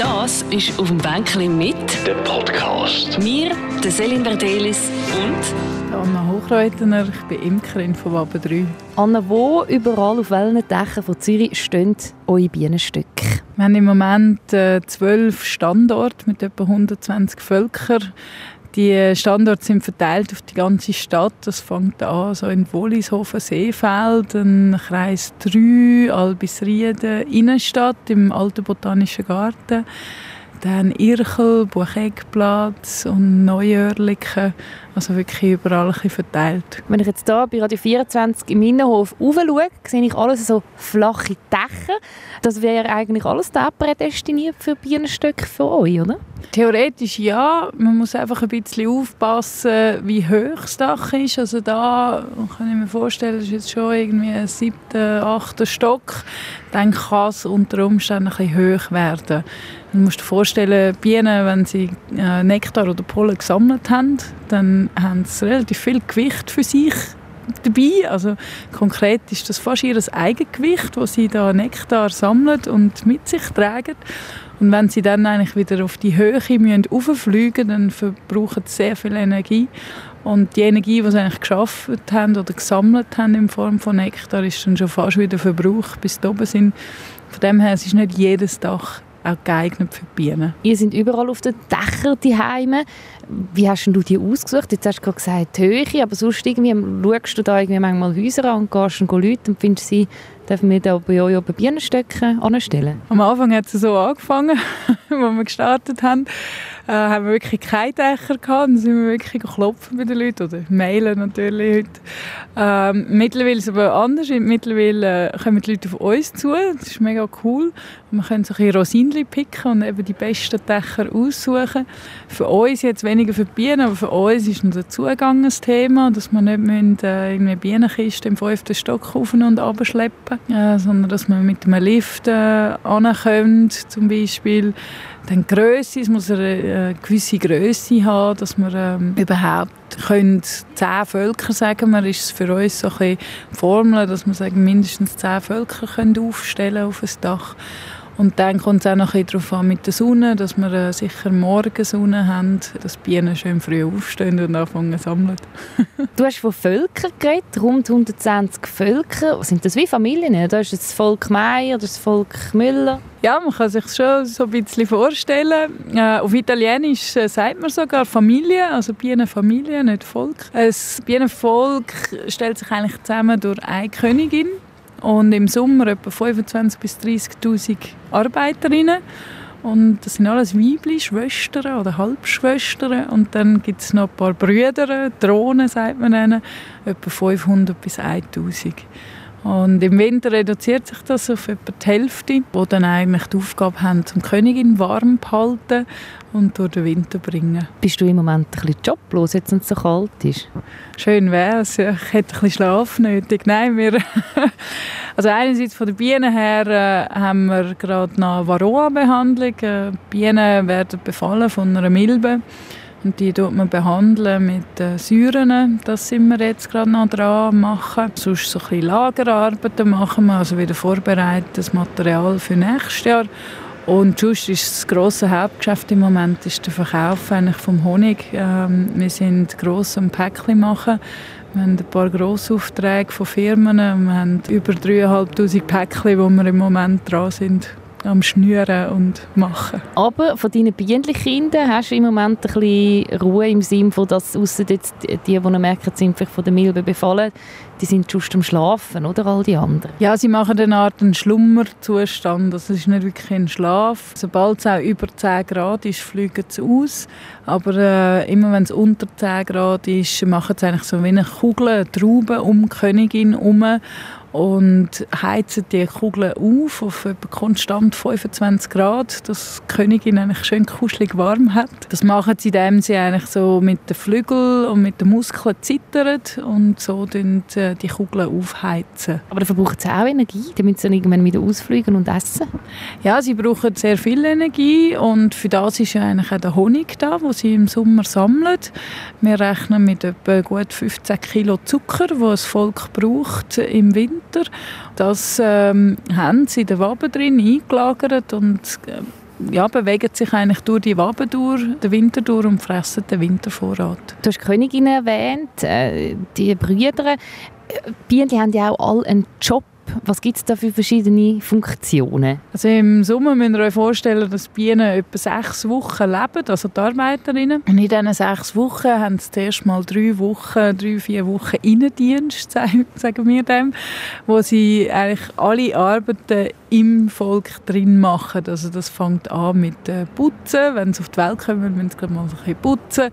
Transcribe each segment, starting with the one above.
Das ist «Auf dem Bänkchen» mit Der Podcast. mir, der Selin Verdelis und Anna Hochreutener, ich bin Imkerin von Waben 3. Anna, wo überall auf welchen Dächern von Zürich stehen eure Bienenstöcke? Wir haben im Moment äh, zwölf Standorte mit etwa 120 Völkern. Die Standorte sind verteilt auf die ganze Stadt. Das fängt an so in Wollishofen, Seefeld, dann Kreis 3, Albisrieden, Innenstadt im Alten Botanischen Garten. Dann Irchel, Bucheckplatz und Neuörliken. Also wirklich überall ein bisschen verteilt. Wenn ich jetzt hier bei Radio 24 im Innenhof raufschaue, sehe ich alles so flache Dächer. Das wäre eigentlich alles da prädestiniert für Bienenstöcke für euch, oder? Theoretisch ja, man muss einfach ein bisschen aufpassen, wie hoch das Dach ist. Also da kann ich mir vorstellen, das ist jetzt schon irgendwie ein siebter, achter Stock. Dann kann es unter Umständen ein bisschen hoch werden. Du musst dir vorstellen, Bienen, wenn sie äh, Nektar oder Pollen gesammelt haben, dann haben sie relativ viel Gewicht für sich dabei. Also konkret ist das fast ihr Eigengewicht, das sie da Nektar sammeln und mit sich tragen. Und wenn sie dann eigentlich wieder auf die Höhe müssen rauffliegen dann verbrauchen sie sehr viel Energie. Und die Energie, die sie eigentlich geschaffen haben oder gesammelt haben in Form von Nektar, ist dann schon fast wieder verbraucht, bis sie oben sind. Von dem her es ist nicht jedes Dach auch geeignet für die Bienen. Ihr seid überall auf den Dächern die Heime. Wie hast du die ausgesucht? Jetzt hast du gerade gesagt Höhe, aber sonst irgendwie schaust du da irgendwie manchmal Häuser an und gehst und Leute und findest sie, dürfen wir da bei euch oben Bienenstöcke anstellen? Am Anfang hat es so angefangen, als wir gestartet haben. Äh, haben wir wirklich keine Dächer gehabt. Dann sind wir wirklich geklopft bei den Leuten oder mailen natürlich heute. Ähm, mittlerweile ist es aber anders. Mittlerweile äh, kommen die Leute auf uns zu. Das ist mega cool. Wir können so ein Rosinli picken und eben die besten Dächer aussuchen. Für uns jetzt weniger für die Bienen, aber für uns ist unser Zugang ein Thema, dass wir nicht müssen, äh, irgendwie Bienenkiste im fünften Stock auf und runter schleppen, äh, sondern dass wir mit einem Lift äh, ankommen, zum Beispiel. Dann Grösse, es muss eine, gewisse Größe haben, dass wir ähm, überhaupt können zehn Völker sagen wir, ist für uns so ein bisschen die Formel, dass wir sagen, mindestens zehn Völker können aufstellen auf ein Dach. Und dann kommt es auch noch ein darauf an mit der Sonne, dass wir äh, sicher Morgensonne haben, dass die Bienen schön früh aufstehen und anfangen zu sammeln. Du hast von Völkern geredet, rund 120 Völker. Sind das wie Familien? Da ist das Volk Meier, das Volk Müller. Ja, man kann sich schon so ein bisschen vorstellen. Äh, auf Italienisch äh, sagt man sogar Familie, also Bienenfamilie, nicht Volk. Ein Bienenvolk stellt sich eigentlich zusammen durch eine Königin und im Sommer etwa 25.000 bis 30.000 Arbeiterinnen. Und das sind alles Weibli, Schwestern oder Halbschwestern. Und dann gibt es noch ein paar Brüder, Drohnen sagt man ihnen, etwa 500 bis 1000. Und im Winter reduziert sich das auf etwa die Hälfte, die dann eigentlich die Aufgabe haben, zum Königin warm zu halten und durch den Winter zu bringen. Bist du im Moment ein bisschen joblos, jetzt wenn es so kalt ist? Schön wäre es. Ich hätte ein bisschen Schlaf nötig. Nein, wir also einerseits von den Bienen her äh, haben wir gerade eine Varroa-Behandlung. Äh, Bienen werden befallen von einer Milbe. Und die tut man behandeln mit äh, Säuren. Das sind wir jetzt gerade noch dran machen. Sonst so ein bisschen Lagerarbeiten machen wir, also wieder vorbereitetes Material für nächstes Jahr. Und sonst ist das grosse Hauptgeschäft im Moment ist der Verkauf eigentlich vom Honig. Ähm, wir sind gross am Päckchen machen. Wir haben ein paar Grossaufträge von Firmen. Wir haben über 3'500 Päckchen, wo wir im Moment dran sind am Schnüren und Machen. Aber von deinen Bienchenkindern hast du im Moment ein bisschen Ruhe im Sinne von, dass ausser jetzt die, die merken, sind vielleicht von der Milbe befallen, die sind just am Schlafen, oder all die anderen? Ja, sie machen eine Art einen Schlummerzustand. Das ist nicht wirklich ein Schlaf. Sobald es auch über 10 Grad ist, fliegen sie aus. Aber äh, immer wenn es unter 10 Grad ist, machen sie eigentlich so wie eine Kugel, eine Traube um die Königin herum und heizen die Kugeln auf auf etwa konstant 25 Grad, dass die Königin eigentlich schön kuschelig warm hat. Das machen sie, indem sie eigentlich so mit den Flügeln und mit den Muskeln zittern und so die, die Kugeln aufheizen. Aber da verbraucht sie auch Energie, damit sie dann irgendwann wieder ausfliegen und essen? Ja, sie brauchen sehr viel Energie und für das ist ja eigentlich auch der Honig da, den sie im Sommer sammeln. Wir rechnen mit etwa gut 15 Kilo Zucker, wo das Volk braucht im Winter Winter. Das ähm, haben sie in den Waben drin eingelagert und äh, ja, bewegen sich eigentlich durch die Waben durch, den Winter durch und fressen den Wintervorrat. Du hast die Königin erwähnt, äh, die Brüder. Bienen haben ja auch alle einen Job was gibt es da für verschiedene Funktionen? Also Im Sommer müsst ihr euch vorstellen, dass Bienen etwa sechs Wochen leben, also die Arbeiterinnen. Und in diesen sechs Wochen haben sie zuerst mal drei Wochen, drei, vier Wochen Innendienst, sagen wir dem, wo sie eigentlich alle Arbeiten im Volk drin machen. Also das fängt an mit äh, Putzen. Wenn sie auf die Welt kommen, müssen sie mal ein bisschen putzen.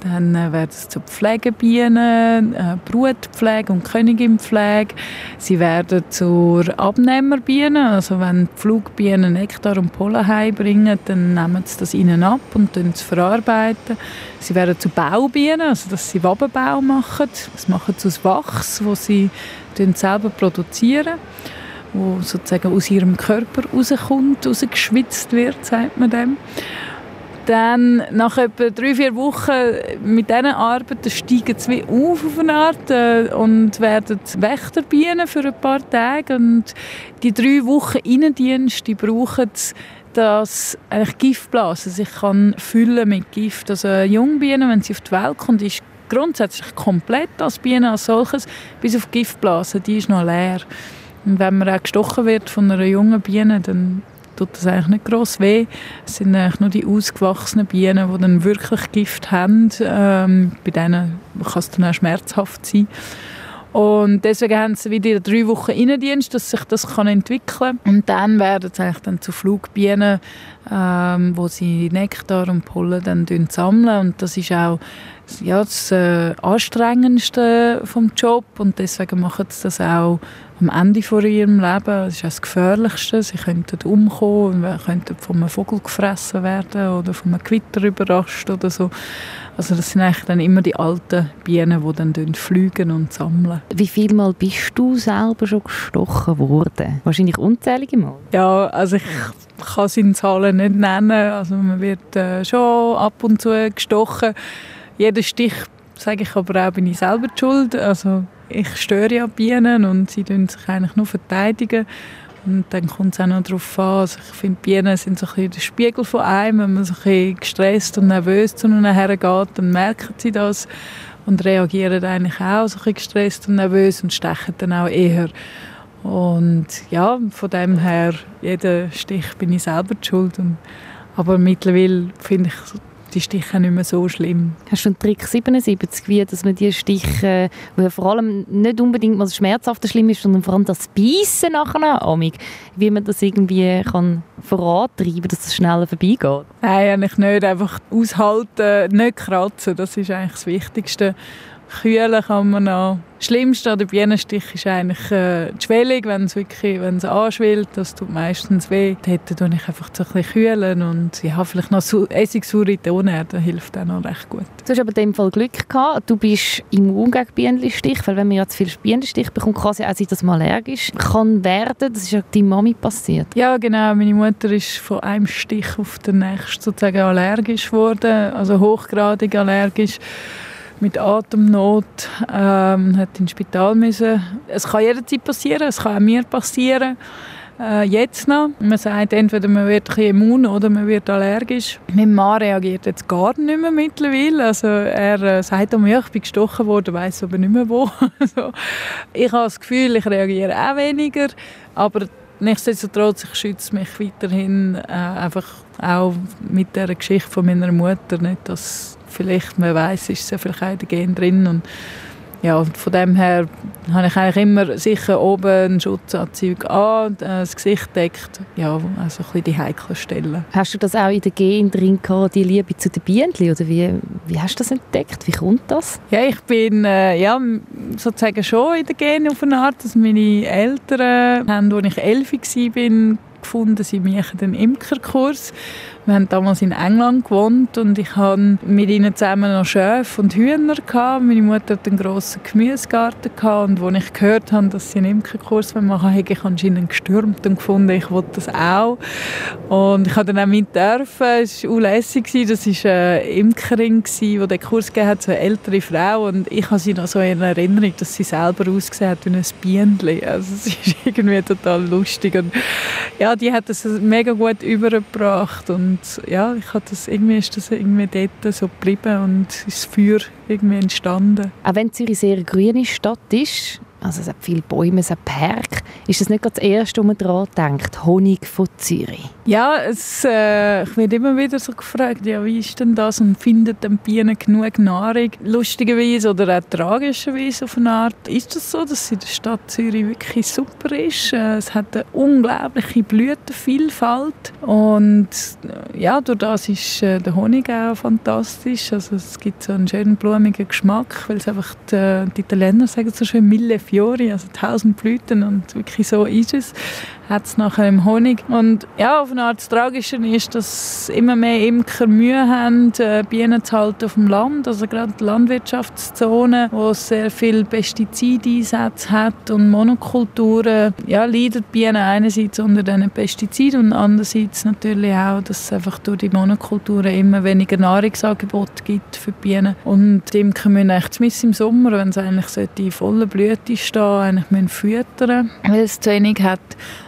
Dann äh, werden sie zu Pflegebienen, äh, Brutpflege und Königinpflege. Sie werden zur Abnehmerbiene. Also wenn die Flugbienen Nektar und Pollen heimbringen, dann nehmen sie das ihnen ab und verarbeiten. Sie werden zu Baubienen, also dass sie Wabenbau machen. Das machen sie aus Wachs, wo sie selber produzieren wo sozusagen aus ihrem Körper rauskommt, rausgeschwitzt wird, sagt man dem. Dann nach etwa drei, vier Wochen mit diesen Arbeiten steigen sie auf auf eine Art äh, und werden Wächterbienen für ein paar Tage. Und die drei Wochen Innendienst, die brauchen dass eigentlich Giftblasen sich kann füllen mit Gift. Also eine Jungbiene, wenn sie auf die Welt kommt, ist grundsätzlich komplett als Biene als solches, bis auf Giftblasen, die ist noch leer. Und wenn man auch gestochen wird von einer jungen Biene, dann tut das eigentlich nicht gross weh. Es sind eigentlich nur die ausgewachsenen Bienen, die dann wirklich Gift haben. Ähm, bei denen kann es dann auch schmerzhaft sein. Und deswegen haben sie wieder drei Wochen Innendienst, dass sich das kann entwickeln kann. Und dann werden sie eigentlich dann zu Flugbienen, ähm, wo sie Nektar und Pollen dann sammeln. Und das ist auch ja, das äh, Anstrengendste vom Job. Und deswegen machen sie das auch am Ende von ihrem Leben. Das ist das Gefährlichste. Sie könnten umkommen, könnten von einem Vogel gefressen werden oder von einem Gewitter überrascht oder so. Also das sind eigentlich dann immer die alten Bienen, die dann fliegen und sammeln. Wie viel Mal bist du selber schon gestochen worden? Wahrscheinlich unzählige Mal. Ja, also ich kann es in Zahlen nicht nennen. Also man wird äh, schon ab und zu gestochen. Jeder Stich, sage ich aber auch, bin ich selber schuld. Also ich störe ja Bienen und sie tun sich eigentlich nur verteidigen. Und dann kommt es auch noch darauf an. Also ich finde, Bienen sind so ein der Spiegel von einem. Wenn man so ein gestresst und nervös zu ihnen hergeht, dann merken sie das und reagieren eigentlich auch so ein gestresst und nervös und stechen dann auch eher. Und ja, von dem her, jeder Stich bin ich selber schuld. Und, aber mittlerweile finde ich die Stiche nicht mehr so schlimm. Hast du einen Trick 77, wie dass man die Stiche, wo vor allem nicht unbedingt mal das Schmerzhafte schlimm ist, sondern vor allem das Beißen nachher amig, wie man das irgendwie kann vorantreiben, dass es schneller vorbeigeht? Nein, eigentlich nicht. Einfach aushalten, nicht kratzen, das ist eigentlich das Wichtigste. Kühlen kann man noch. Das Schlimmste an der Bienenstich ist eigentlich äh, die Schwellung, wenn es wirklich wenn es anschwillt. Das tut meistens weh. Dort tue ich einfach so ein bisschen kühlen und ja, vielleicht noch Essigsäure Toner, das hilft auch noch recht gut. Du hast aber in dem Fall Glück gehabt. Du bist immun gegen Bienenstich, weil wenn man ja zu viel Bienenstich bekommt, kann es ja auch sein, dass man allergisch kann werden. Das ist ja deiner Mami passiert. Ja, genau. Meine Mutter ist von einem Stich auf den nächsten sozusagen allergisch geworden, also hochgradig allergisch mit Atemnot, ähm, hat ins Spital müssen. Es kann jederzeit passieren, es kann auch mir passieren. Äh, jetzt noch. Man sagt, entweder man wird immun oder man wird allergisch. Mein Mann reagiert jetzt gar nicht mehr mittlerweile. Also er äh, sagt mir, ich bin gestochen worden, weiß aber nicht mehr wo. also, ich habe das Gefühl, ich reagiere auch weniger, aber nichtsdestotrotz, ich schütze mich weiterhin äh, einfach auch mit der Geschichte von meiner Mutter nicht, dass vielleicht, man weiß, ist ja vielleicht auch in den Gen drin und ja, von dem her habe ich eigentlich immer sicher oben einen Schutzanzug an, äh, das Gesicht deckt, ja, also ein bisschen die heiklen Stellen. Hast du das auch in den Gen drin gehabt, die Liebe zu den Bienen, oder wie, wie hast du das entdeckt? Wie kommt das? Ja, ich bin äh, ja, sozusagen schon in den Gen auf eine Art, dass meine Eltern, haben, als ich elf war, gefunden, sie machen einen Imkerkurs wir haben damals in England gewohnt und ich hatte mit ihnen zusammen noch Schöfe und Hühner. Gehabt. Meine Mutter hatte einen grossen Gemüsegarten gehabt und als ich gehört habe, dass sie einen Imkerkurs machen wollen, habe ich anscheinend gestürmt und gefunden, ich wollte das auch. Und ich durfte dann auch mit dürfen. Es war unlässig. Das war eine Imkerin, die den Kurs gegeben hat, so eine ältere Frau. Und ich habe sie noch so in Erinnerung, dass sie selber ausgesehen hat wie ein Bienchen. Also es ist irgendwie total lustig. Und ja, die hat das mega gut übergebracht und ja, ich habe das, irgendwie ist das irgendwie dort so geblieben und ist das Feuer irgendwie entstanden. Auch wenn Zürich sehr grüne Stadt ist, also es hat viele Bäume, es hat Park. Ist das nicht das Erste, was man daran denkt? Honig von Zürich? Ja, es, äh, ich werde immer wieder so gefragt, ja, wie ist denn das und findet den Bienen genug Nahrung? Lustigerweise oder auch tragischerweise auf eine Art ist das so, dass in der Stadt Zürich wirklich super ist. Äh, es hat eine unglaubliche Blütenvielfalt und äh, ja, durch das ist äh, der Honig auch fantastisch. Also es gibt so einen schönen blumigen Geschmack, weil es einfach die, die Italiener sagen so schön Mille Fiori, also tausend Blüten und wirklich so ist es, hat es nachher im Honig. Und ja, auf eine Art das Tragische ist, dass immer mehr Imker Mühe haben, äh, Bienen zu halten auf dem Land, also gerade die Landwirtschaftszonen, wo es sehr viel Pestizideinsätze hat und Monokulturen, ja, leiden die Bienen einerseits unter diesen Pestiziden und andererseits natürlich auch, dass es einfach durch die Monokulturen immer weniger Nahrungsangebot gibt für die Bienen. Und die Imker müssen eigentlich im Sommer, wenn es eigentlich in voller Blüte stehen, eigentlich müssen füttern, weil es zu wenig hat.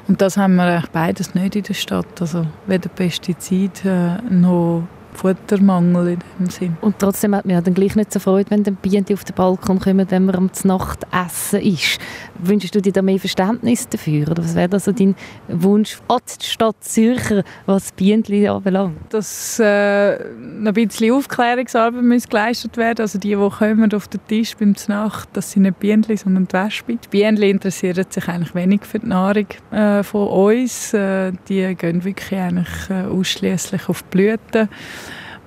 Und das haben wir eigentlich beides nicht in der Stadt. Also weder Pestizide äh, noch Futtermangel in dem Sinn. Und trotzdem hat man ja dann gleich nicht so Freude, wenn dann Bienen auf den Balkon kommen, wenn man am Nacht essen ist. Wünschst du dir da mehr Verständnis dafür? Oder was wäre da so dein Wunsch an die Stadt Zürcher, was Bienen anbelangt? Dass äh, ein bisschen Aufklärungsarbeit muss geleistet werden Also die, die kommen auf den Tisch beim Nacht, das sind nicht Bienen, sondern die Wespen. Die Bienen interessieren sich eigentlich wenig für die Nahrung äh, von uns. Äh, die gehen wirklich eigentlich äh, ausschließlich auf die Blüten.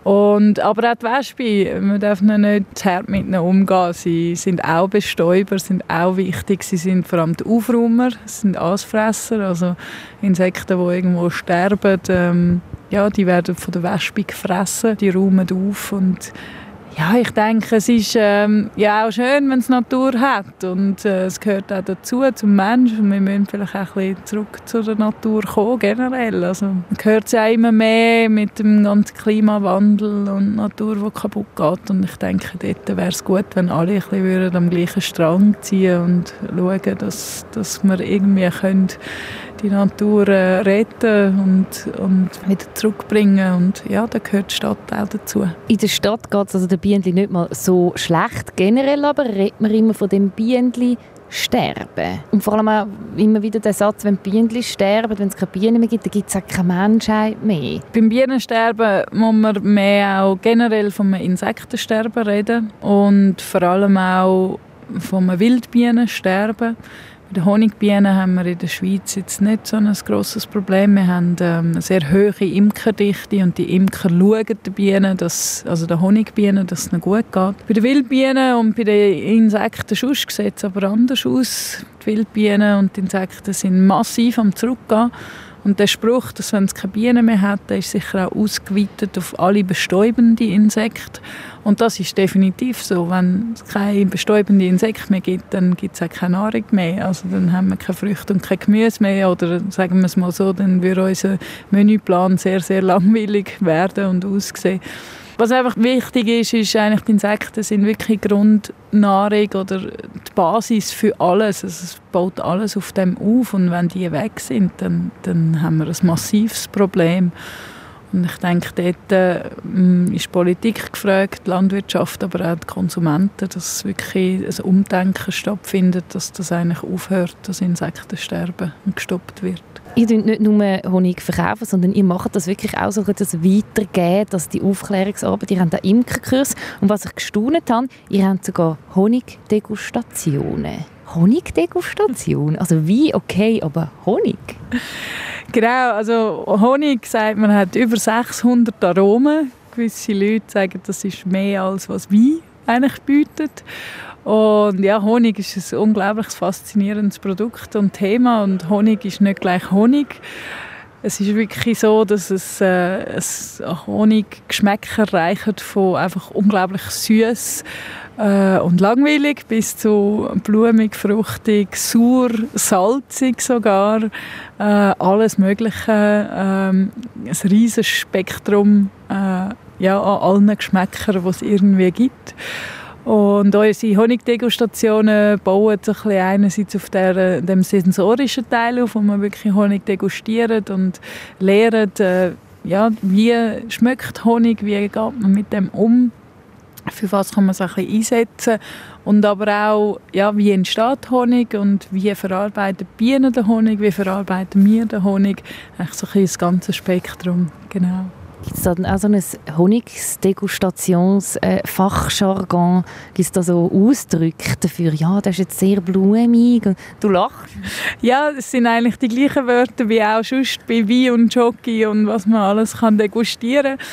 Und, aber auch die Wespen, man darf nicht zu hart mit ihnen umgehen. Sie sind auch Bestäuber, sind auch wichtig. Sie sind vor allem die Aufräumer, sind Aasfresser, also Insekten, die irgendwo sterben. Ähm, ja, die werden von der Wespe gefressen, die räumen auf und ja, ich denke, es ist ähm, ja auch schön, wenn es Natur hat und äh, es gehört auch dazu, zum Menschen. Wir müssen vielleicht auch ein bisschen zurück zur Natur kommen, generell. Also, man hört es ja immer mehr mit dem ganzen Klimawandel und Natur, die kaputt geht. Und ich denke, dort wäre es gut, wenn alle ein bisschen am gleichen Strang ziehen und schauen, dass, dass wir irgendwie können die Natur äh, retten und, und wieder zurückbringen. Und ja, da gehört die Stadt auch dazu. In der Stadt geht es also den Bienen nicht mal so schlecht. Generell aber redet man immer von dem Bienen sterben. Und vor allem auch immer wieder der Satz, wenn Bienen sterben, wenn es keine Bienen mehr gibt, dann gibt es auch keine Menschheit mehr. Beim Bienensterben muss man mehr auch generell vom Insektensterben reden und vor allem auch vom Wildbienensterben. Bei den Honigbienen haben wir in der Schweiz jetzt nicht so ein grosses Problem. Wir haben ähm, eine sehr hohe Imkerdichte und die Imker schauen den Bienen, dass, also den Honigbienen, dass es ihnen gut geht. Bei den Wildbienen und bei den Insekten sieht es aber anders aus. Die Wildbienen und die Insekten sind massiv am Zurückgehen. Und der Spruch, dass wenn es keine Bienen mehr hat, der ist sicher auch ausgeweitet auf alle bestäubenden Insekten. Und das ist definitiv so. Wenn es keine bestäubenden Insekten mehr gibt, dann gibt es auch keine Nahrung mehr. Also dann haben wir keine Früchte und kein Gemüse mehr. Oder sagen wir es mal so, dann würde unser Menüplan sehr, sehr langweilig werden und aussehen. Was einfach wichtig ist, ist eigentlich, die Insekten sind wirklich Grundnahrung oder die Basis für alles. Also es baut alles auf dem auf und wenn die weg sind, dann, dann haben wir ein massives Problem. Und ich denke, dort äh, ist die Politik gefragt, Landwirtschaft, aber auch die Konsumenten, dass wirklich ein Umdenken stattfindet, dass das eigentlich aufhört, das Insektensterben und gestoppt wird. Ihr verkauft nicht nur Honig, verkaufen, sondern ihr macht das wirklich auch so, das weitergeben, dass die Aufklärungsarbeit, ihr habt auch Imkerkurs und was ich gestaunt habe, ihr habt sogar Honigdegustationen. Honigdegustation? Also wie okay, aber Honig? Genau, also Honig sagt man hat über 600 Aromen. Gewisse Leute sagen, das ist mehr als was Wein eigentlich bietet. Und ja, Honig ist ein unglaublich faszinierendes Produkt und Thema und Honig ist nicht gleich Honig. Es ist wirklich so, dass es äh, ein Honiggeschmäcker reicht von einfach unglaublich süß äh, und langweilig bis zu blumig, fruchtig, sauer, salzig sogar. Äh, alles Mögliche. Ähm, ein riesiges Spektrum äh, ja, an allen Geschmäckern, die es irgendwie gibt. Und unsere Honigdegustationen bauen sich ein einerseits auf der, dem sensorischen Teil auf, wo man wirklich Honig degustiert und lernt, äh, ja, wie schmeckt Honig, wie geht man mit dem um, für was kann man es einsetzen und aber auch, ja, wie entsteht Honig und wie verarbeiten Bienen den Honig, wie verarbeiten wir den Honig, eigentlich so ein das ganze Spektrum, genau. Gibt es da auch so ein Honigsdegustationsfachjargon? Gibt es da so Ausdrücke dafür? Ja, das ist jetzt sehr blumig. Du lachst. Ja, es sind eigentlich die gleichen Wörter wie auch sonst bei Wein und Jockey und was man alles kann degustieren kann.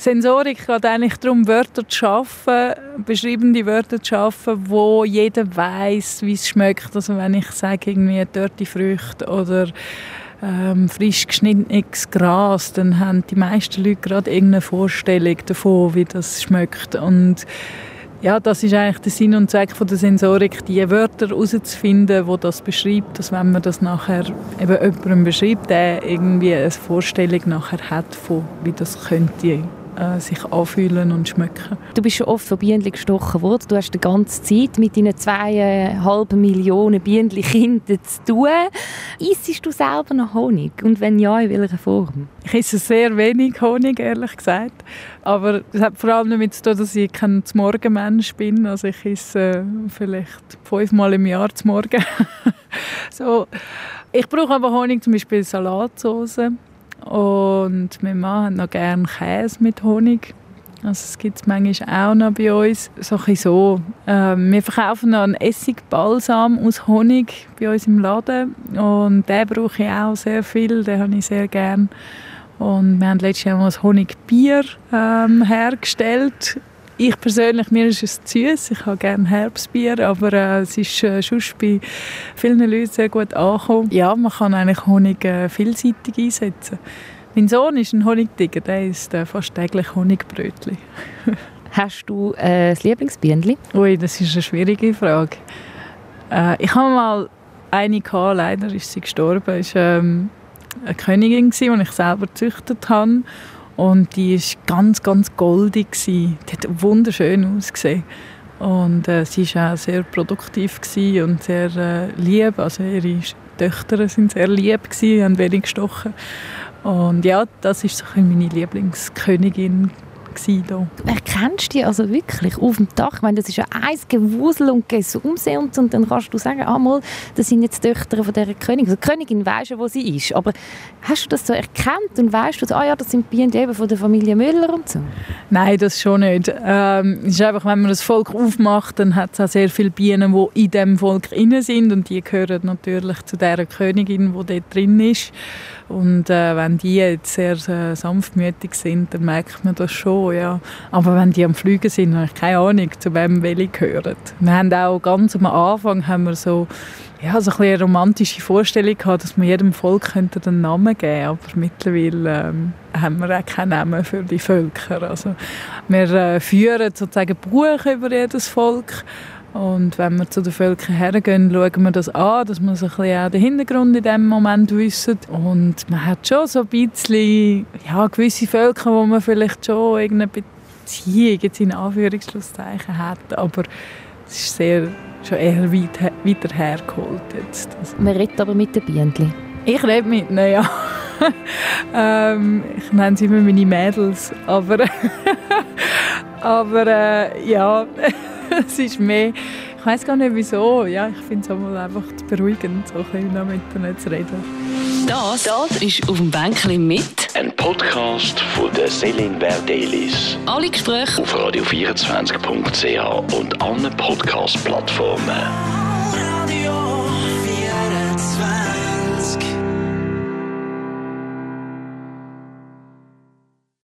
Sensorik geht eigentlich darum, Wörter zu schaffen, beschreibende Wörter zu schaffen, wo jeder weiß, wie es schmeckt. Also wenn ich sage irgendwie dörte Früchte oder ähm, frisch geschnittenes Gras, dann haben die meisten Leute gerade irgendeine Vorstellung davon, wie das schmeckt. Und ja, das ist eigentlich der Sinn und Zweck von der Sensorik, die Wörter herauszufinden, wo das beschreibt, dass wenn man das nachher eben jemandem beschreibt, der irgendwie eine Vorstellung nachher hat, von wie das könnte äh, sich anfühlen und schmecken. Du bist schon oft von Bienen gestochen worden. Du hast die ganze Zeit mit deinen zweieinhalb Millionen Bienenkinder zu tun. Isst du selber noch Honig? Und wenn ja, in welcher Form? Ich esse sehr wenig Honig, ehrlich gesagt. Aber das hat vor allem damit zu tun, dass ich kein Morgenmensch bin. Also ich esse äh, vielleicht fünfmal im Jahr zum Morgen. so. Ich brauche aber Honig, zum Beispiel Salatsauce und mein Mann hat noch gerne Käse mit Honig. Also es gibt es manchmal auch noch bei uns. So, so. Ähm, wir verkaufen noch einen Essigbalsam aus Honig bei uns im Laden. Und den brauche ich auch sehr viel, den habe ich sehr gerne. Und wir haben letztes Jahr mal ein Honigbier ähm, hergestellt ich persönlich, mir ist es zu süß. Ich habe gerne Herbstbier, aber äh, es ist äh, schon bei vielen Leuten sehr gut angekommen. Ja, man kann eigentlich Honig äh, vielseitig einsetzen. Mein Sohn ist ein Honigtiger, der isst äh, fast täglich Honigbrötchen. Hast du äh, ein Lieblingsbienchen? Ui, das ist eine schwierige Frage. Äh, ich habe mal eine gehabt, leider ist sie gestorben. Es war ähm, eine Königin, die ich selber gezüchtet habe. Und die war ganz, ganz goldig. Die hat wunderschön ausgesehen. Und äh, sie war auch sehr produktiv und sehr äh, lieb. Also ihre Töchter waren sehr lieb, gewesen, haben wenig gestochen. Und ja, das ist so meine Lieblingskönigin hier. Du erkennst die also wirklich auf dem Dach? Ich meine, das ist ja ein Gewusel und Gesumse und, und dann kannst du sagen, ah, mal, das sind jetzt die Töchter von dieser Königin. Also die Königin weißt ja, wo sie ist, aber hast du das so erkannt und weißt du, ah ja, das sind Bienen eben von der Familie Müller und so? Nein, das schon nicht. Ähm, ist einfach, wenn man das Volk aufmacht, dann hat es auch sehr viele Bienen, die in diesem Volk inne sind und die gehören natürlich zu der Königin, die dort drin ist. Und äh, wenn die jetzt sehr äh, sanftmütig sind, dann merkt man das schon, ja. Aber wenn die am Fliegen sind, habe ich keine Ahnung, zu wem welche gehören. Wir haben auch ganz am Anfang haben wir so, ja, so ein eine romantische Vorstellung gehabt, dass wir jedem Volk könnte einen Namen geben aber mittlerweile ähm, haben wir auch keinen Namen für die Völker. Also wir äh, führen sozusagen Buch über jedes Volk und wenn wir zu den Völkern hergehen, schauen wir das an, dass wir so ein bisschen auch den Hintergrund in diesem Moment wissen. Und man hat schon so ein bisschen ja, gewisse Völker, wo man vielleicht schon irgendeine Beziehung jetzt in Anführungszeichen hat. Aber es ist sehr, schon eher weit, weiter hergeholt jetzt. Also. Man redet aber mit den Bienen. Ich rede mit ihnen, ja. ähm, ich nenne sie immer meine Mädels. Aber, aber äh, ja es ist mehr, ich weiß gar nicht wieso, ja, ich finde es einfach beruhigend, so ein bisschen mit ihnen zu reden. Das, das ist auf dem Bänkchen mit ein Podcast von der Selin Verdelis. Alle Gespräche auf radio24.ch und allen Podcast-Plattformen.